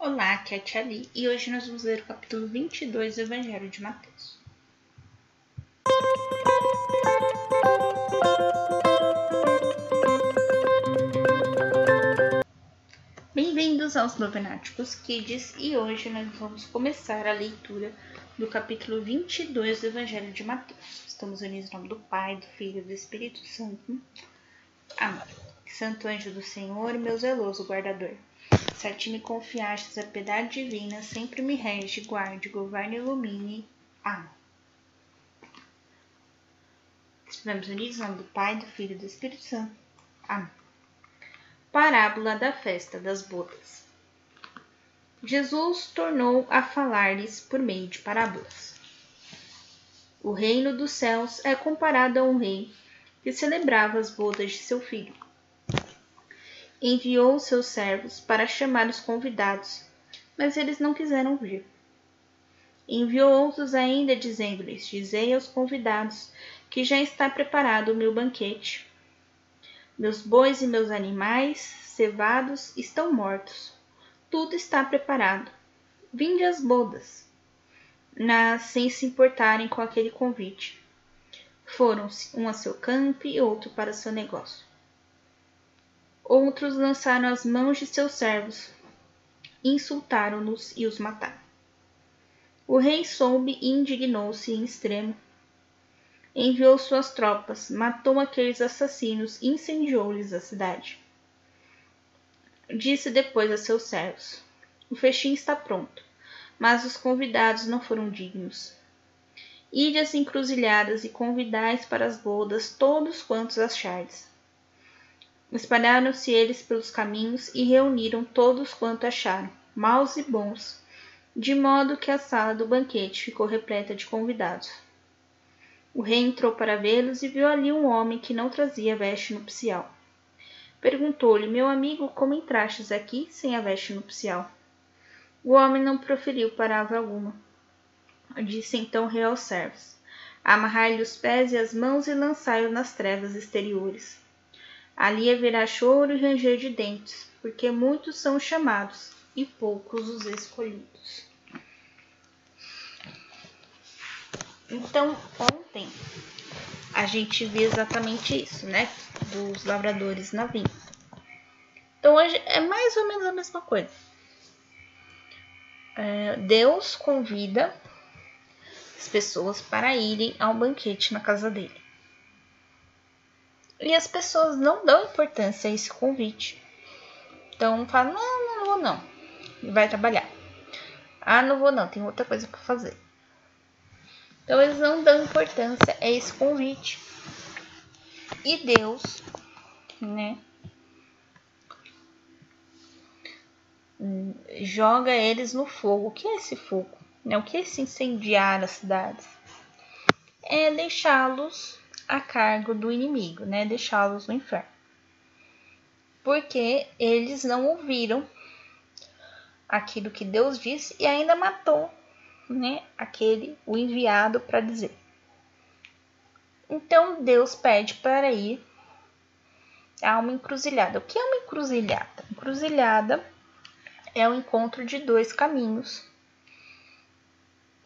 Olá, aqui é a Tia Li, e hoje nós vamos ler o capítulo 22 do Evangelho de Mateus. Bem-vindos aos Novenáticos Kids e hoje nós vamos começar a leitura do capítulo 22 do Evangelho de Mateus. Estamos unidos em nome do Pai, do Filho e do Espírito Santo. Amém. Santo anjo do Senhor, meu zeloso guardador se a ti me confiastes a piedade divina, sempre me rege, guarde, governe e ilumine. Amém. Estivemos unidos em nome do Pai, do Filho e do Espírito Santo. Amém. Parábola da festa das bodas. Jesus tornou a falar-lhes por meio de parábolas. O reino dos céus é comparado a um rei que celebrava as bodas de seu filho enviou seus servos para chamar os convidados, mas eles não quiseram vir. Enviou outros ainda, dizendo-lhes: Dizei aos convidados que já está preparado o meu banquete. Meus bois e meus animais cevados estão mortos. Tudo está preparado. Vinde às bodas. Mas sem se importarem com aquele convite. Foram um a seu campo e outro para seu negócio. Outros lançaram as mãos de seus servos, insultaram-nos e os mataram. O rei soube e indignou-se em extremo. Enviou suas tropas, matou aqueles assassinos e incendiou-lhes a cidade. Disse depois a seus servos: O festim está pronto, mas os convidados não foram dignos. Ide às encruzilhadas e convidais para as bodas todos quantos achardes. Espalharam-se eles pelos caminhos e reuniram todos quanto acharam, maus e bons, de modo que a sala do banquete ficou repleta de convidados. O rei entrou para vê-los e viu ali um homem que não trazia veste nupcial. Perguntou-lhe: Meu amigo, como entrastes aqui sem a veste nupcial? O homem não proferiu palavra alguma. Disse então o rei aos servos: Amarrai-lhe os pés e as mãos e lançai-o nas trevas exteriores. Ali haverá choro e ranger de dentes, porque muitos são chamados e poucos os escolhidos. Então, ontem a gente viu exatamente isso, né? Dos lavradores na vinha. Então, é mais ou menos a mesma coisa. É, Deus convida as pessoas para irem ao banquete na casa dele. E as pessoas não dão importância a esse convite. Então fala, não, não vou não. E vai trabalhar. Ah, não vou não, tem outra coisa para fazer. Então eles não dão importância a esse convite. E Deus, né, joga eles no fogo. O que é esse fogo? Né? O que é esse incendiar as cidades? É deixá-los a cargo do inimigo, né? Deixá-los no inferno. Porque eles não ouviram aquilo que Deus disse e ainda matou, né? Aquele, o enviado para dizer. Então Deus pede para ir a uma encruzilhada. O que é uma encruzilhada? Encruzilhada é o encontro de dois caminhos.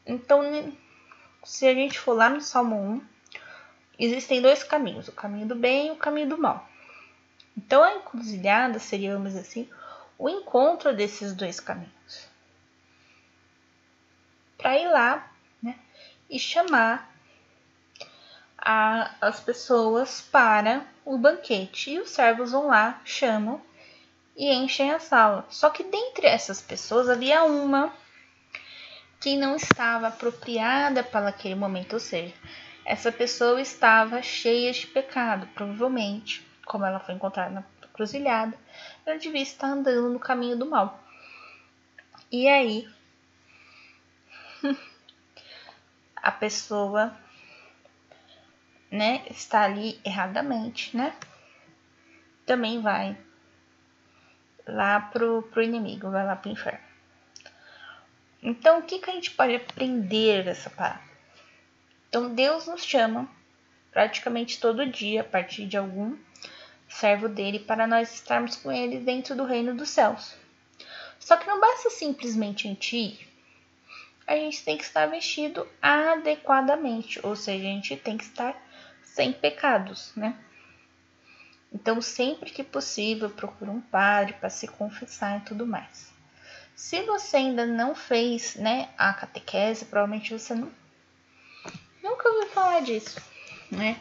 Então, se a gente for lá no Salmo 1, existem dois caminhos, o caminho do bem e o caminho do mal. Então a encruzilhada seria, vamos dizer assim, o encontro desses dois caminhos. Para ir lá né, e chamar a, as pessoas para o banquete. E os servos vão lá, chamam e enchem a sala. Só que dentre essas pessoas havia uma que não estava apropriada para aquele momento, ou seja, essa pessoa estava cheia de pecado, provavelmente, como ela foi encontrada na cruzilhada, ela devia estar andando no caminho do mal. E aí, a pessoa, né, está ali erradamente, né? Também vai lá pro, pro inimigo, vai lá pro inferno. Então, o que, que a gente pode aprender dessa palavra? Então Deus nos chama praticamente todo dia a partir de algum servo dele para nós estarmos com ele dentro do reino dos céus. Só que não basta simplesmente a gente ir. A gente tem que estar vestido adequadamente, ou seja, a gente tem que estar sem pecados, né? Então, sempre que possível, procure um padre para se confessar e tudo mais. Se você ainda não fez, né, a catequese, provavelmente você não, nunca ouviu falar disso, né?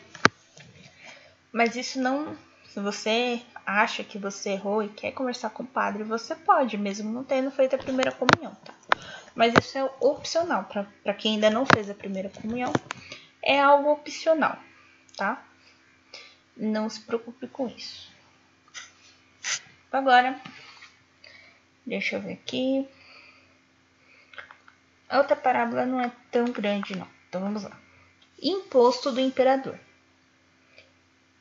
Mas isso não, se você acha que você errou e quer conversar com o padre, você pode, mesmo não tendo feito a primeira comunhão, tá? Mas isso é opcional, para quem ainda não fez a primeira comunhão, é algo opcional, tá? Não se preocupe com isso. Agora, deixa eu ver aqui. A outra parábola não é tão grande, não. Então vamos lá. Imposto do imperador.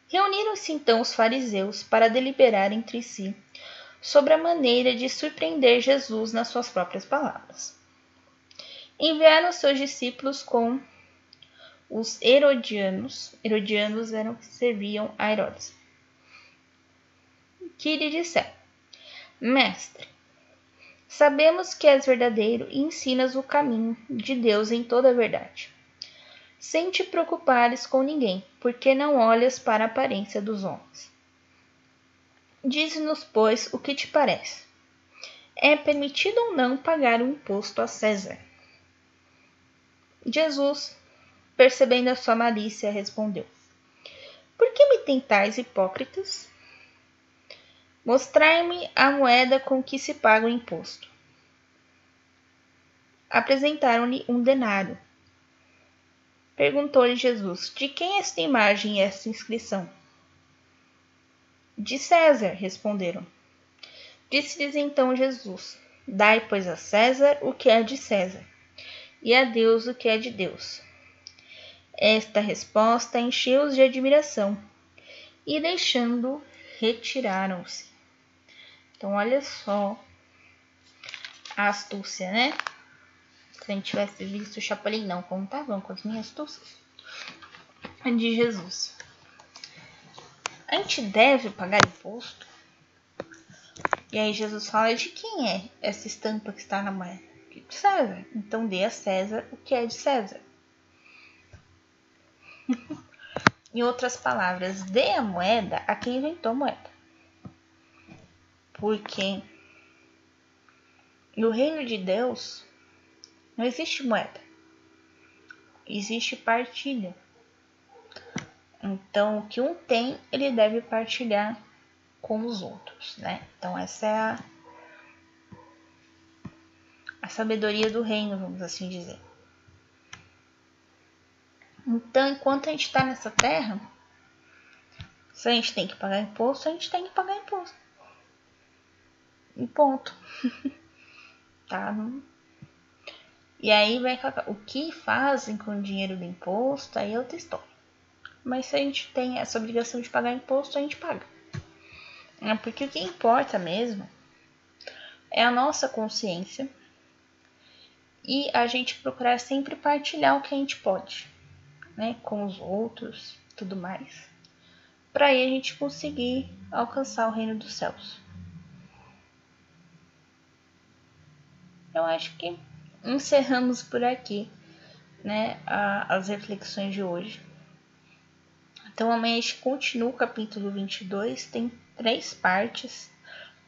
Reuniram-se então os fariseus para deliberar entre si sobre a maneira de surpreender Jesus nas suas próprias palavras. Enviaram seus discípulos com os herodianos. Herodianos eram que serviam a Herodes. Que lhe disseram: Mestre, sabemos que és verdadeiro e ensinas o caminho de Deus em toda a verdade sem te preocupares com ninguém, porque não olhas para a aparência dos homens. Dize-nos, pois, o que te parece. É permitido ou não pagar o imposto a César? Jesus, percebendo a sua malícia, respondeu: Por que me tentais, hipócritas? Mostrai-me a moeda com que se paga o imposto. Apresentaram-lhe um denário. Perguntou-lhe Jesus: De quem esta imagem e esta inscrição? De César, responderam. Disse-lhes então Jesus: Dai, pois, a César o que é de César, e a Deus o que é de Deus. Esta resposta encheu-os de admiração, e deixando, retiraram-se. Então, olha só a astúcia, né? Se a gente tivesse visto o Chapolin, não contavam com as minhas astúcias de Jesus. A gente deve pagar imposto? E aí Jesus fala de quem é essa estampa que está na moeda? De César. Então dê a César o que é de César. em outras palavras, dê a moeda a quem inventou a moeda. Porque no reino de Deus não existe moeda. Existe partilha. Então, o que um tem, ele deve partilhar com os outros, né? Então, essa é a, a sabedoria do reino, vamos assim dizer. Então, enquanto a gente está nessa terra, se a gente tem que pagar imposto, a gente tem que pagar imposto. E ponto. tá? E aí vai o que fazem com o dinheiro do imposto, aí é outra história. Mas se a gente tem essa obrigação de pagar imposto, a gente paga. É porque o que importa mesmo é a nossa consciência e a gente procurar sempre partilhar o que a gente pode, né, com os outros, tudo mais, para aí a gente conseguir alcançar o reino dos céus. Eu acho que encerramos por aqui né, a, as reflexões de hoje. Então amanhã a gente continua o capítulo 22, tem três partes.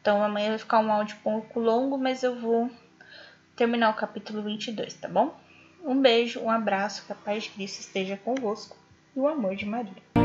Então amanhã vai ficar um áudio pouco longo, mas eu vou terminar o capítulo 22, tá bom? Um beijo, um abraço, que a paz de Cristo esteja convosco e o amor de Maria.